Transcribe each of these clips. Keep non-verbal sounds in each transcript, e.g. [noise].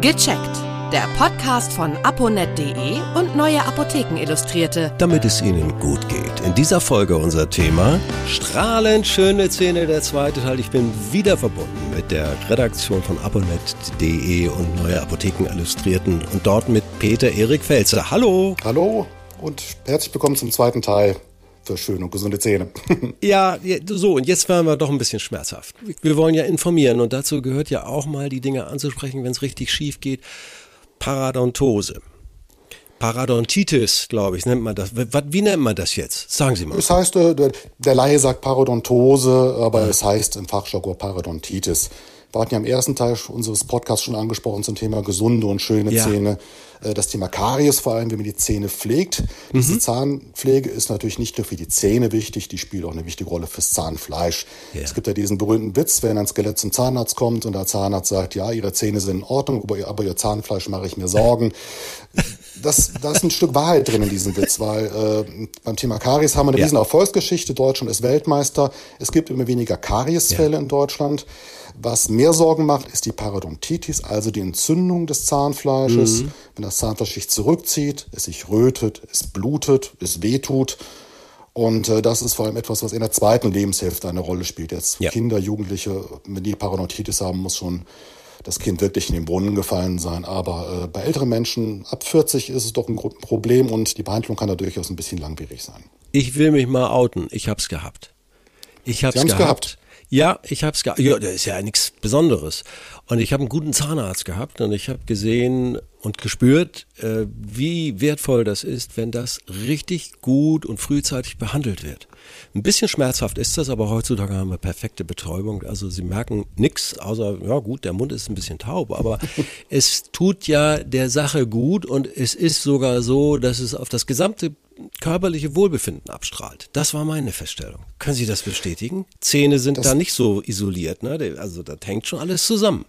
Gecheckt. Der Podcast von aponet.de und Neue Apotheken Illustrierte. Damit es Ihnen gut geht. In dieser Folge unser Thema strahlend schöne Zähne, der zweite Teil. Ich bin wieder verbunden mit der Redaktion von aponet.de und Neue Apotheken Illustrierten und dort mit Peter Erik Felzer. Hallo. Hallo und herzlich willkommen zum zweiten Teil für schöne und gesunde Zähne. [laughs] ja, so, und jetzt werden wir doch ein bisschen schmerzhaft. Wir wollen ja informieren und dazu gehört ja auch mal die Dinge anzusprechen, wenn es richtig schief geht. Paradontose. Parodontitis, glaube ich, nennt man das. Wie nennt man das jetzt? Sagen Sie mal. Es heißt, äh, der Laie sagt Parodontose, aber ja. es heißt im Fachjargon Parodontitis. Wir hatten ja im ersten Teil unseres Podcasts schon angesprochen zum Thema gesunde und schöne ja. Zähne. Äh, das Thema Karies vor allem, wie man die Zähne pflegt. Mhm. Diese Zahnpflege ist natürlich nicht nur für die Zähne wichtig, die spielt auch eine wichtige Rolle fürs Zahnfleisch. Ja. Es gibt ja diesen berühmten Witz, wenn ein Skelett zum Zahnarzt kommt und der Zahnarzt sagt, ja, Ihre Zähne sind in Ordnung, aber, aber Ihr Zahnfleisch mache ich mir Sorgen. Das, da ist ein Stück Wahrheit drin in diesem Witz, weil äh, beim Thema Karies haben wir eine ja. riesen Erfolgsgeschichte. Deutschland ist Weltmeister. Es gibt immer weniger Kariesfälle ja. in Deutschland. Was mehr Sorgen macht, ist die Parodontitis, also die Entzündung des Zahnfleisches. Mhm. Wenn das Zahnfleisch sich zurückzieht, es sich rötet, es blutet, es wehtut. Und äh, das ist vor allem etwas, was in der zweiten Lebenshälfte eine Rolle spielt. Jetzt ja. Kinder, Jugendliche, wenn die Parodontitis haben, muss schon das Kind wirklich in den Brunnen gefallen sein. Aber äh, bei älteren Menschen ab 40 ist es doch ein Problem und die Behandlung kann da durchaus ein bisschen langwierig sein. Ich will mich mal outen. Ich hab's gehabt. Ich hab's gehabt. gehabt. Ja, ich habe es gehabt. Ja, das ist ja nichts Besonderes. Und ich habe einen guten Zahnarzt gehabt und ich habe gesehen und gespürt, äh, wie wertvoll das ist, wenn das richtig gut und frühzeitig behandelt wird. Ein bisschen schmerzhaft ist das, aber heutzutage haben wir perfekte Betäubung. Also Sie merken nichts, außer, ja gut, der Mund ist ein bisschen taub, aber [laughs] es tut ja der Sache gut und es ist sogar so, dass es auf das gesamte körperliche Wohlbefinden abstrahlt. Das war meine Feststellung. Können Sie das bestätigen? Zähne sind das da nicht so isoliert, ne? Also da hängt schon alles zusammen.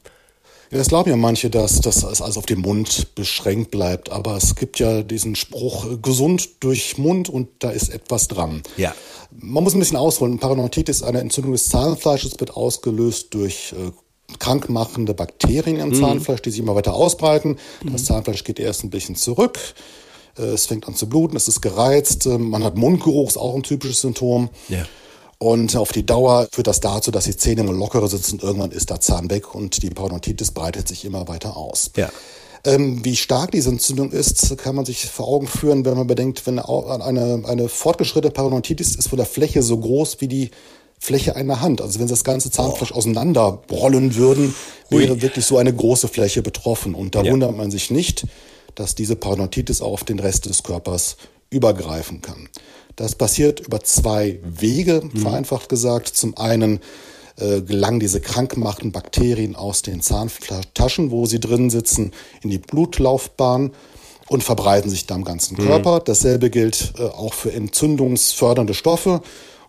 Ja, das glauben ja manche, dass das alles auf den Mund beschränkt bleibt. Aber es gibt ja diesen Spruch, äh, gesund durch Mund und da ist etwas dran. Ja. Man muss ein bisschen ausholen. Parodontitis, eine Entzündung des Zahnfleisches, wird ausgelöst durch äh, krankmachende Bakterien im mhm. Zahnfleisch, die sich immer weiter ausbreiten. Das mhm. Zahnfleisch geht erst ein bisschen zurück. Äh, es fängt an zu bluten, es ist gereizt, äh, man hat Mundgeruch, ist auch ein typisches Symptom. Ja. Und auf die Dauer führt das dazu, dass die Zähne immer lockerer sitzen und irgendwann ist der Zahn weg und die Parodontitis breitet sich immer weiter aus. Ja. Ähm, wie stark diese Entzündung ist, kann man sich vor Augen führen, wenn man bedenkt, wenn eine, eine fortgeschrittene Parodontitis ist von der Fläche so groß wie die Fläche einer Hand. Also wenn sie das ganze Zahnfleisch oh. auseinanderrollen würden, wäre Ui. wirklich so eine große Fläche betroffen. Und da ja. wundert man sich nicht, dass diese Parodontitis auf den Rest des Körpers übergreifen kann. Das passiert über zwei Wege, mhm. vereinfacht gesagt. Zum einen äh, gelangen diese krankmachenden Bakterien aus den Zahntaschen, wo sie drin sitzen, in die Blutlaufbahn und verbreiten sich da im ganzen mhm. Körper. Dasselbe gilt äh, auch für entzündungsfördernde Stoffe.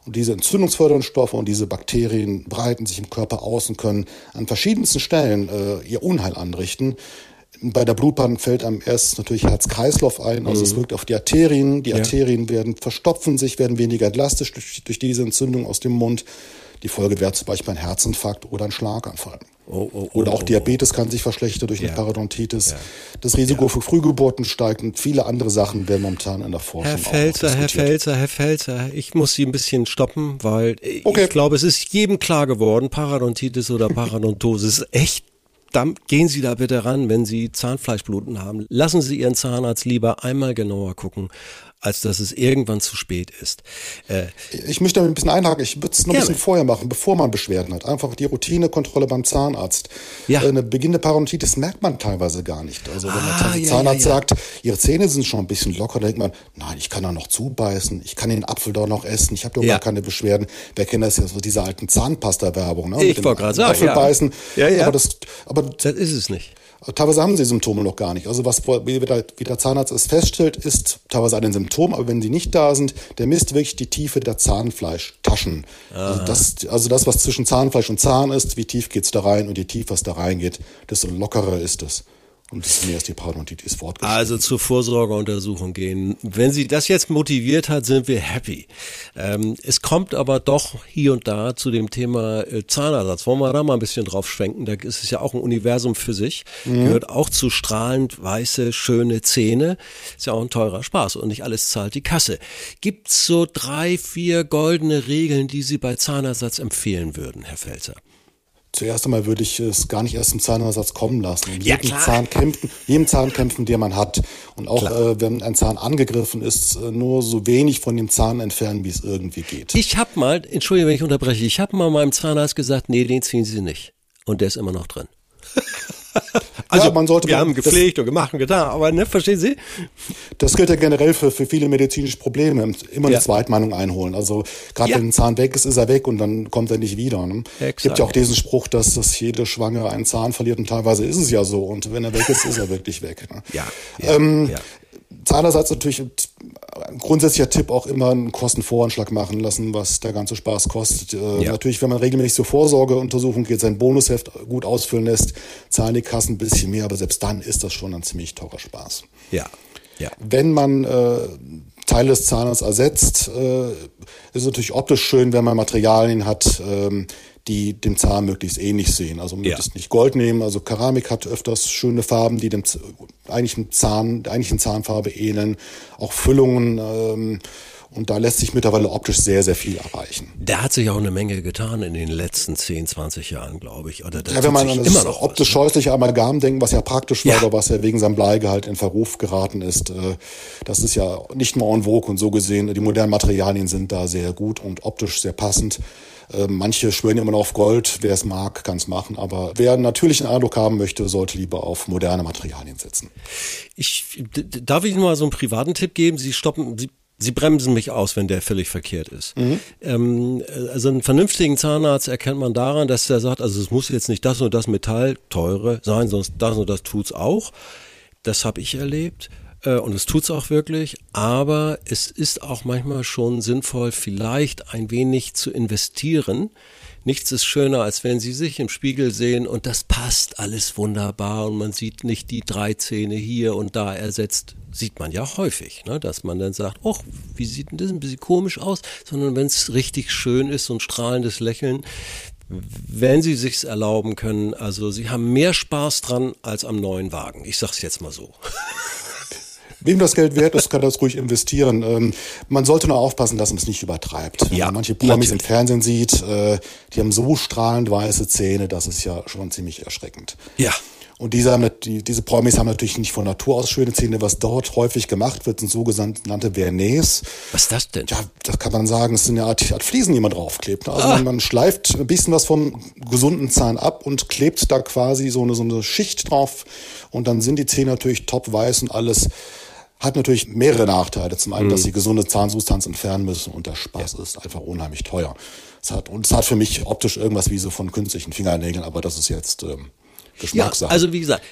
Und diese entzündungsfördernden Stoffe und diese Bakterien breiten sich im Körper aus und können an verschiedensten Stellen äh, ihr Unheil anrichten. Bei der Blutbahn fällt einem erst natürlich Herz-Kreislauf ein, also mhm. es wirkt auf die Arterien. Die ja. Arterien werden verstopfen sich, werden weniger elastisch durch, durch diese Entzündung aus dem Mund. Die Folge wäre zum Beispiel ein Herzinfarkt oder ein Schlaganfall. Oh, oh, oh, oder auch oh. Diabetes kann sich verschlechtern durch eine Parodontitis. Ja. Das Risiko ja. für Frühgeburten steigt und viele andere Sachen werden momentan in der Forschung Herr Felzer, Herr Felzer, Herr Felzer, ich muss Sie ein bisschen stoppen, weil okay. ich glaube, es ist jedem klar geworden, Parodontitis oder Parodontose ist echt dann gehen Sie da bitte ran, wenn Sie Zahnfleischbluten haben. Lassen Sie Ihren Zahnarzt lieber einmal genauer gucken, als dass es irgendwann zu spät ist. Äh, ich möchte ein bisschen einhaken. Ich würde es noch ein bisschen vorher machen, bevor man Beschwerden hat. Einfach die Routinekontrolle beim Zahnarzt. Ja. Äh, eine beginnende Parodontitis merkt man teilweise gar nicht. Also wenn ah, der Zahnarzt ja, ja, sagt, Ihre Zähne sind schon ein bisschen locker, dann denkt man, nein, ich kann da noch zubeißen, ich kann den Apfel doch noch essen, ich habe doch gar keine Beschwerden. Wer kennt das ja, so diese alten Zahnpasta-Werbung. Ne? Ich wollte gerade sagen, Apfel beißen. Ja, ja. Aber das, aber das ist es nicht. Teilweise haben sie Symptome noch gar nicht. Also was wie der Zahnarzt es feststellt, ist teilweise ein Symptom, aber wenn sie nicht da sind, der misst wirklich die Tiefe der Zahnfleischtaschen. Also das, also das, was zwischen Zahnfleisch und Zahn ist, wie tief geht's da rein und je tiefer es da reingeht, desto lockerer ist es. Und das mehr ist die Parodontitis fortgeschritten. Also zur Vorsorgeuntersuchung gehen. Wenn Sie das jetzt motiviert hat, sind wir happy. Ähm, es kommt aber doch hier und da zu dem Thema äh, Zahnersatz. Wollen wir da mal ein bisschen drauf schwenken? Da ist es ja auch ein Universum für sich. Mhm. Gehört auch zu strahlend weiße, schöne Zähne. Ist ja auch ein teurer Spaß und nicht alles zahlt die Kasse. Gibt's so drei, vier goldene Regeln, die Sie bei Zahnersatz empfehlen würden, Herr Felzer? Zuerst einmal würde ich es gar nicht erst zum Zahnersatz kommen lassen. Und ja, klar. Zahn kämpfen, jedem Zahn kämpfen, den man hat. Und auch äh, wenn ein Zahn angegriffen ist, äh, nur so wenig von dem Zahn entfernen, wie es irgendwie geht. Ich habe mal, entschuldige, wenn ich unterbreche, ich habe mal meinem Zahnarzt gesagt, nee, den ziehen Sie nicht. Und der ist immer noch drin. [laughs] [laughs] Also ja, man sollte wir haben gepflegt und gemacht und getan, aber ne, verstehen Sie? Das gilt ja generell für, für viele medizinische Probleme. Immer eine ja. Zweitmeinung einholen. Also gerade ja. wenn ein Zahn weg ist, ist er weg und dann kommt er nicht wieder. Ne? Es gibt ja auch diesen Spruch, dass, dass jede Schwangere einen Zahn verliert und teilweise ist es ja so. Und wenn er weg ist, ist er wirklich weg. Ne? Ja. ja, ähm, ja. Zahnersatz natürlich ein grundsätzlicher Tipp auch immer einen Kostenvoranschlag machen lassen, was der ganze Spaß kostet. Äh, ja. Natürlich, wenn man regelmäßig zur Vorsorgeuntersuchung geht, sein Bonusheft gut ausfüllen lässt, zahlen die Kassen ein bisschen mehr, aber selbst dann ist das schon ein ziemlich teurer Spaß. Ja. ja. Wenn man äh, Teile des Zahnes ersetzt, äh, ist es natürlich optisch schön, wenn man Materialien hat, ähm, die dem Zahn möglichst ähnlich sehen. Also möglichst ja. nicht Gold nehmen. Also Keramik hat öfters schöne Farben, die dem eigentlichen Zahn, der eigentlichen Zahnfarbe ähneln. Auch Füllungen. Ähm, und da lässt sich mittlerweile optisch sehr, sehr viel erreichen. Da hat sich auch eine Menge getan in den letzten 10, 20 Jahren, glaube ich. Oder ja, wenn man an das optisch ne? scheußliche Amalgam denkt, was ja praktisch war, ja. aber was ja wegen seinem Bleigehalt in Verruf geraten ist, äh, das ist ja nicht mehr en vogue und so gesehen, die modernen Materialien sind da sehr gut und optisch sehr passend. Äh, manche schwören immer noch auf Gold. Wer es mag, kann es machen. Aber wer einen natürlichen Eindruck haben möchte, sollte lieber auf moderne Materialien setzen. Ich, darf ich nur mal so einen privaten Tipp geben? Sie stoppen, Sie Sie bremsen mich aus, wenn der völlig verkehrt ist. Mhm. Ähm, also einen vernünftigen Zahnarzt erkennt man daran, dass er sagt, also es muss jetzt nicht das und das Metall teure sein, sonst das und das tut's auch. Das habe ich erlebt. Äh, und es tut's auch wirklich, aber es ist auch manchmal schon sinnvoll, vielleicht ein wenig zu investieren. Nichts ist schöner, als wenn Sie sich im Spiegel sehen und das passt alles wunderbar und man sieht nicht die drei Zähne hier und da ersetzt. Sieht man ja häufig, ne? dass man dann sagt, ach, wie sieht denn das ein bisschen komisch aus? Sondern wenn es richtig schön ist und strahlendes Lächeln, wenn sie sich's erlauben können. Also sie haben mehr Spaß dran als am neuen Wagen. Ich sag's jetzt mal so. [laughs] Wem das Geld wert ist, kann das ruhig investieren. Ähm, man sollte nur aufpassen, dass man es nicht übertreibt. Wenn ja, man manche Promis im Fernsehen sieht, äh, die haben so strahlend weiße Zähne, das ist ja schon ziemlich erschreckend. Ja. Und diese, haben, die, diese Promis haben natürlich nicht von Natur aus schöne Zähne. Was dort häufig gemacht wird, sind sogenannte Verniers. Was ist das denn? Ja, das kann man sagen, es sind eine Art, Art Fliesen, die man draufklebt. Also ah. man schleift ein bisschen was vom gesunden Zahn ab und klebt da quasi so eine, so eine Schicht drauf. Und dann sind die Zähne natürlich top weiß und alles hat natürlich mehrere Nachteile. Zum einen, mhm. dass sie gesunde Zahnsubstanz entfernen müssen und der Spaß ja. ist einfach unheimlich teuer. Es hat, und es hat für mich optisch irgendwas wie so von künstlichen Fingernägeln, aber das ist jetzt ähm, Geschmackssache. Ja, also wie gesagt,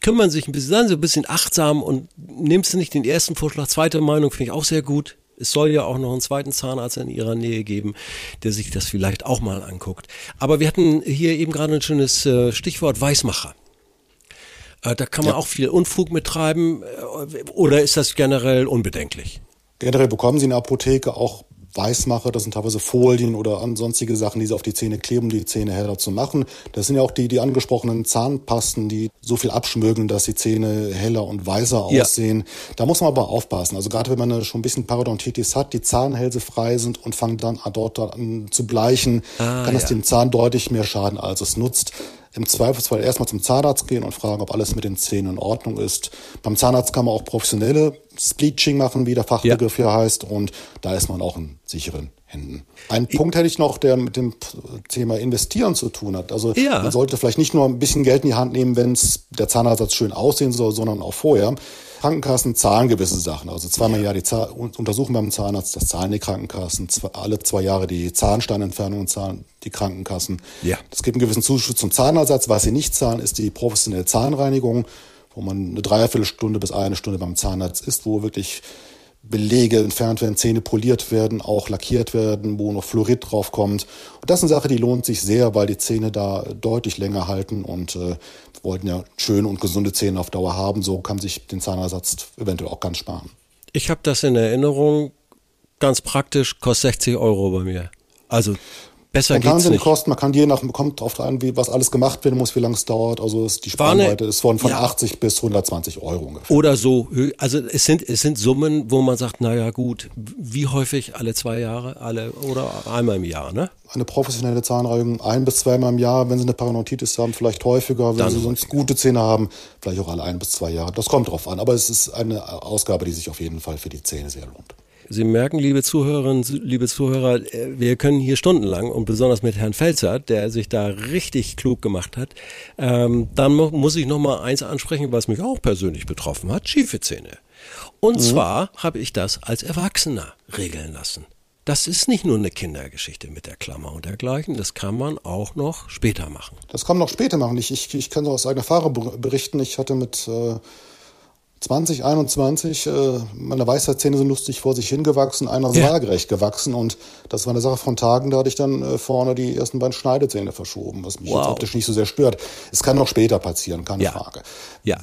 kümmern sich ein bisschen, seien Sie ein bisschen achtsam und nehmen Sie nicht den ersten Vorschlag. Zweite Meinung finde ich auch sehr gut. Es soll ja auch noch einen zweiten Zahnarzt in Ihrer Nähe geben, der sich das vielleicht auch mal anguckt. Aber wir hatten hier eben gerade ein schönes äh, Stichwort Weißmacher. Äh, da kann man ja. auch viel Unfug mittreiben äh, oder ist das generell unbedenklich? Generell bekommen Sie in der Apotheke auch Weißmacher, das sind teilweise Folien oder sonstige Sachen, die sie auf die Zähne kleben, um die Zähne heller zu machen. Das sind ja auch die, die angesprochenen Zahnpasten, die so viel abschmögen, dass die Zähne heller und weißer aussehen. Ja. Da muss man aber aufpassen. Also gerade wenn man schon ein bisschen Parodontitis hat, die Zahnhälse frei sind und fangen dann dort an zu bleichen, ah, kann das ja. dem Zahn deutlich mehr schaden, als es nutzt im Zweifelsfall erstmal zum Zahnarzt gehen und fragen, ob alles mit den Zähnen in Ordnung ist. Beim Zahnarzt kann man auch professionelle Bleaching machen, wie der Fachbegriff ja. hier heißt, und da ist man auch in sicheren Händen. Ein ich Punkt hätte ich noch, der mit dem Thema Investieren zu tun hat. Also ja. man sollte vielleicht nicht nur ein bisschen Geld in die Hand nehmen, wenn es der Zahnersatz schön aussehen soll, sondern auch vorher. Krankenkassen zahlen gewisse Sachen. Also zweimal im Jahr die Zahn untersuchen beim Zahnarzt, das zahlen die Krankenkassen. Alle zwei Jahre die Zahnsteinentfernung zahlen die Krankenkassen. Ja. Es gibt einen gewissen Zuschuss zum Zahnersatz. Was sie nicht zahlen, ist die professionelle Zahnreinigung, wo man eine Dreiviertelstunde bis eine Stunde beim Zahnarzt ist, wo wirklich Belege entfernt werden, Zähne poliert werden, auch lackiert werden, wo noch Fluorid draufkommt. Und das ist eine Sache, die lohnt sich sehr, weil die Zähne da deutlich länger halten und äh, wollten ja schöne und gesunde Zähne auf Dauer haben. So kann sich den Zahnersatz eventuell auch ganz sparen. Ich habe das in Erinnerung, ganz praktisch, kostet 60 Euro bei mir. Also Besser man kann nicht. Kosten, man kann je nach, kommt drauf an, wie, was alles gemacht werden muss, wie lange es dauert. Also ist die Spannweite ist von, von ja. 80 bis 120 Euro ungefähr. Oder so. Also es sind, es sind Summen, wo man sagt, naja gut, wie häufig? Alle zwei Jahre? Alle oder einmal im Jahr, ne? Eine professionelle Zahnreinigung ein bis zweimal im Jahr, wenn Sie eine Parodontitis haben, vielleicht häufiger, wenn Dann Sie sonst gute Zähne haben, vielleicht auch alle ein bis zwei Jahre. Das kommt drauf an. Aber es ist eine Ausgabe, die sich auf jeden Fall für die Zähne sehr lohnt. Sie merken, liebe Zuhörerinnen, liebe Zuhörer, äh, wir können hier stundenlang und besonders mit Herrn Felzer, der sich da richtig klug gemacht hat, ähm, dann muss ich noch mal eins ansprechen, was mich auch persönlich betroffen hat: schiefe Zähne. Und mhm. zwar habe ich das als Erwachsener regeln lassen. Das ist nicht nur eine Kindergeschichte mit der Klammer und dergleichen, das kann man auch noch später machen. Das kann man noch später machen. Ich, ich, ich kann aus eigener Erfahrung berichten. Ich hatte mit äh 2021, äh, meine Weisheitszähne sind lustig vor sich hingewachsen, einer ja. waagerecht gewachsen und das war eine Sache von Tagen, da hatte ich dann äh, vorne die ersten beiden Schneidezähne verschoben, was mich wow. jetzt optisch nicht so sehr stört. Es kann noch später passieren, keine ja. Frage. Ja.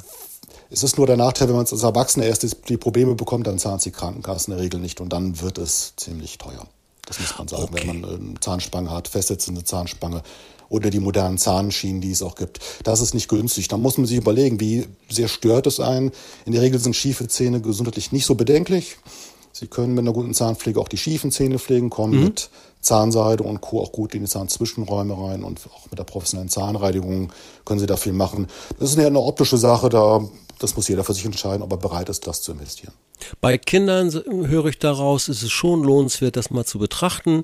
Es ist nur der Nachteil, wenn man als Erwachsener erst die Probleme bekommt, dann zahlt die Krankenkasse in der Regel nicht und dann wird es ziemlich teuer. Das muss man sagen, okay. wenn man eine Zahnspange hat, festsetzende Zahnspange oder die modernen Zahnschienen, die es auch gibt. Das ist nicht günstig. Da muss man sich überlegen, wie sehr stört es einen. In der Regel sind schiefe Zähne gesundheitlich nicht so bedenklich. Sie können mit einer guten Zahnpflege auch die schiefen Zähne pflegen, kommen mhm. mit Zahnseide und Co. auch gut in die Zahnzwischenräume rein und auch mit der professionellen Zahnreinigung können Sie da viel machen. Das ist eine optische Sache, da das muss jeder für sich entscheiden, ob er bereit ist, das zu investieren. Bei Kindern höre ich daraus, ist es schon lohnenswert, das mal zu betrachten.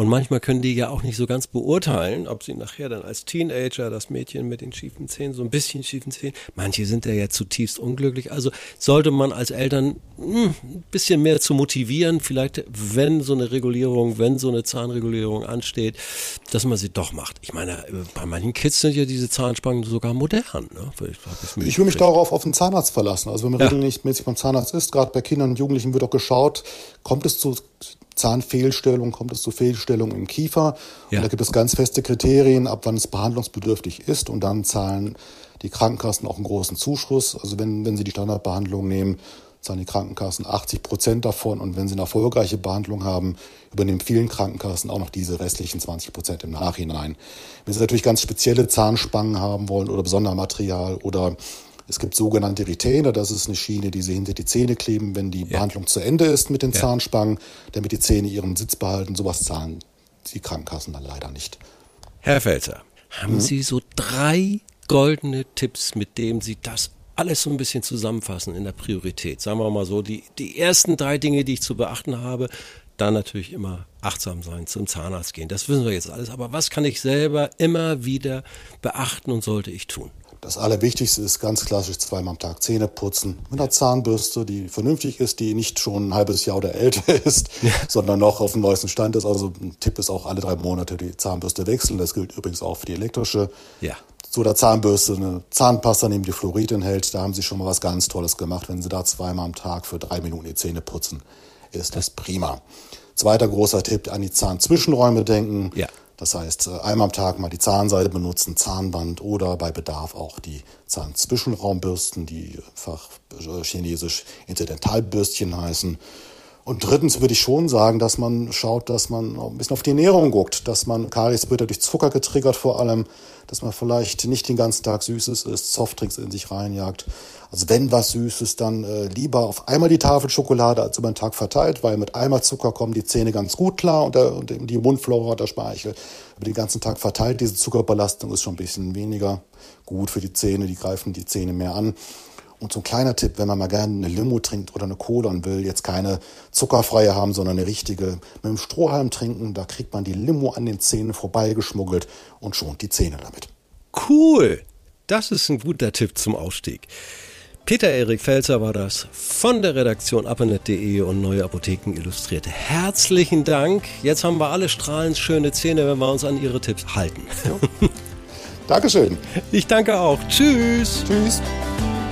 Und manchmal können die ja auch nicht so ganz beurteilen, ob sie nachher dann als Teenager, das Mädchen mit den schiefen Zähnen, so ein bisschen schiefen Zähnen, manche sind ja jetzt zutiefst unglücklich. Also sollte man als Eltern mh, hm, ein bisschen mehr zu motivieren, vielleicht wenn so eine Regulierung, wenn so eine Zahnregulierung ansteht, dass man sie doch macht. Ich meine, bei manchen Kids sind ja diese Zahnspangen sogar modern. Ne? Ich, ich will mich darauf auf den Zahnarzt verlassen. Also wenn man ja. regelmäßig beim Zahnarzt ist, gerade bei Kindern und Jugendlichen wird auch geschaut, kommt es zu Zahnfehlstellung, kommt es zu Fehlstellungen im Kiefer. Ja. Und da gibt es ganz feste Kriterien, ab wann es behandlungsbedürftig ist. Und dann zahlen die Krankenkassen auch einen großen Zuschuss. Also wenn, wenn Sie die Standardbehandlung nehmen, zahlen die Krankenkassen 80 Prozent davon. Und wenn Sie eine erfolgreiche Behandlung haben, übernehmen vielen Krankenkassen auch noch diese restlichen 20 Prozent im Nachhinein. Wenn Sie natürlich ganz spezielle Zahnspangen haben wollen oder Besondermaterial oder es gibt sogenannte Retainer, das ist eine Schiene, die sie hinter die Zähne kleben, wenn die ja. Behandlung zu Ende ist mit den ja. Zahnspangen, damit die Zähne ihren Sitz behalten. Sowas zahlen die Krankenkassen dann leider nicht. Herr Felzer, haben mhm. Sie so drei goldene Tipps, mit denen Sie das alles so ein bisschen zusammenfassen in der Priorität? Sagen wir mal so, die, die ersten drei Dinge, die ich zu beachten habe, dann natürlich immer achtsam sein, zum Zahnarzt gehen. Das wissen wir jetzt alles. Aber was kann ich selber immer wieder beachten und sollte ich tun? Das Allerwichtigste ist ganz klassisch zweimal am Tag Zähne putzen mit einer Zahnbürste, die vernünftig ist, die nicht schon ein halbes Jahr oder älter [laughs] ist, ja. sondern noch auf dem neuesten Stand ist. Also ein Tipp ist auch alle drei Monate die Zahnbürste wechseln. Das gilt übrigens auch für die elektrische. Ja. Zu der Zahnbürste eine Zahnpasta nehmen, die Fluorid enthält. Da haben Sie schon mal was ganz Tolles gemacht. Wenn Sie da zweimal am Tag für drei Minuten die Zähne putzen, ist das prima. Zweiter großer Tipp, an die Zahnzwischenräume denken. Ja. Das heißt, äh, einmal am Tag mal die Zahnseide benutzen, Zahnband oder bei Bedarf auch die Zahnzwischenraumbürsten, die fachchinesisch Incidentalbürstchen heißen. Und drittens würde ich schon sagen, dass man schaut, dass man ein bisschen auf die Ernährung guckt, dass man Karies wird ja durch Zucker getriggert vor allem, dass man vielleicht nicht den ganzen Tag Süßes isst, Softdrinks in sich reinjagt. Also wenn was Süßes, dann äh, lieber auf einmal die Tafel Schokolade als über den Tag verteilt, weil mit einmal Zucker kommen die Zähne ganz gut klar und, der, und die Mundflora der Speichel. Über den ganzen Tag verteilt, diese Zuckerbelastung ist schon ein bisschen weniger gut für die Zähne, die greifen die Zähne mehr an. Und so ein kleiner Tipp, wenn man mal gerne eine Limo trinkt oder eine Cola und will jetzt keine zuckerfreie haben, sondern eine richtige mit einem Strohhalm trinken, da kriegt man die Limo an den Zähnen vorbeigeschmuggelt und schont die Zähne damit. Cool! Das ist ein guter Tipp zum Ausstieg. Peter-Erik Felzer war das von der Redaktion aponet.de und Neue Apotheken Illustrierte. Herzlichen Dank. Jetzt haben wir alle strahlend schöne Zähne, wenn wir uns an Ihre Tipps halten. Ja. [laughs] Dankeschön. Ich danke auch. Tschüss. Tschüss.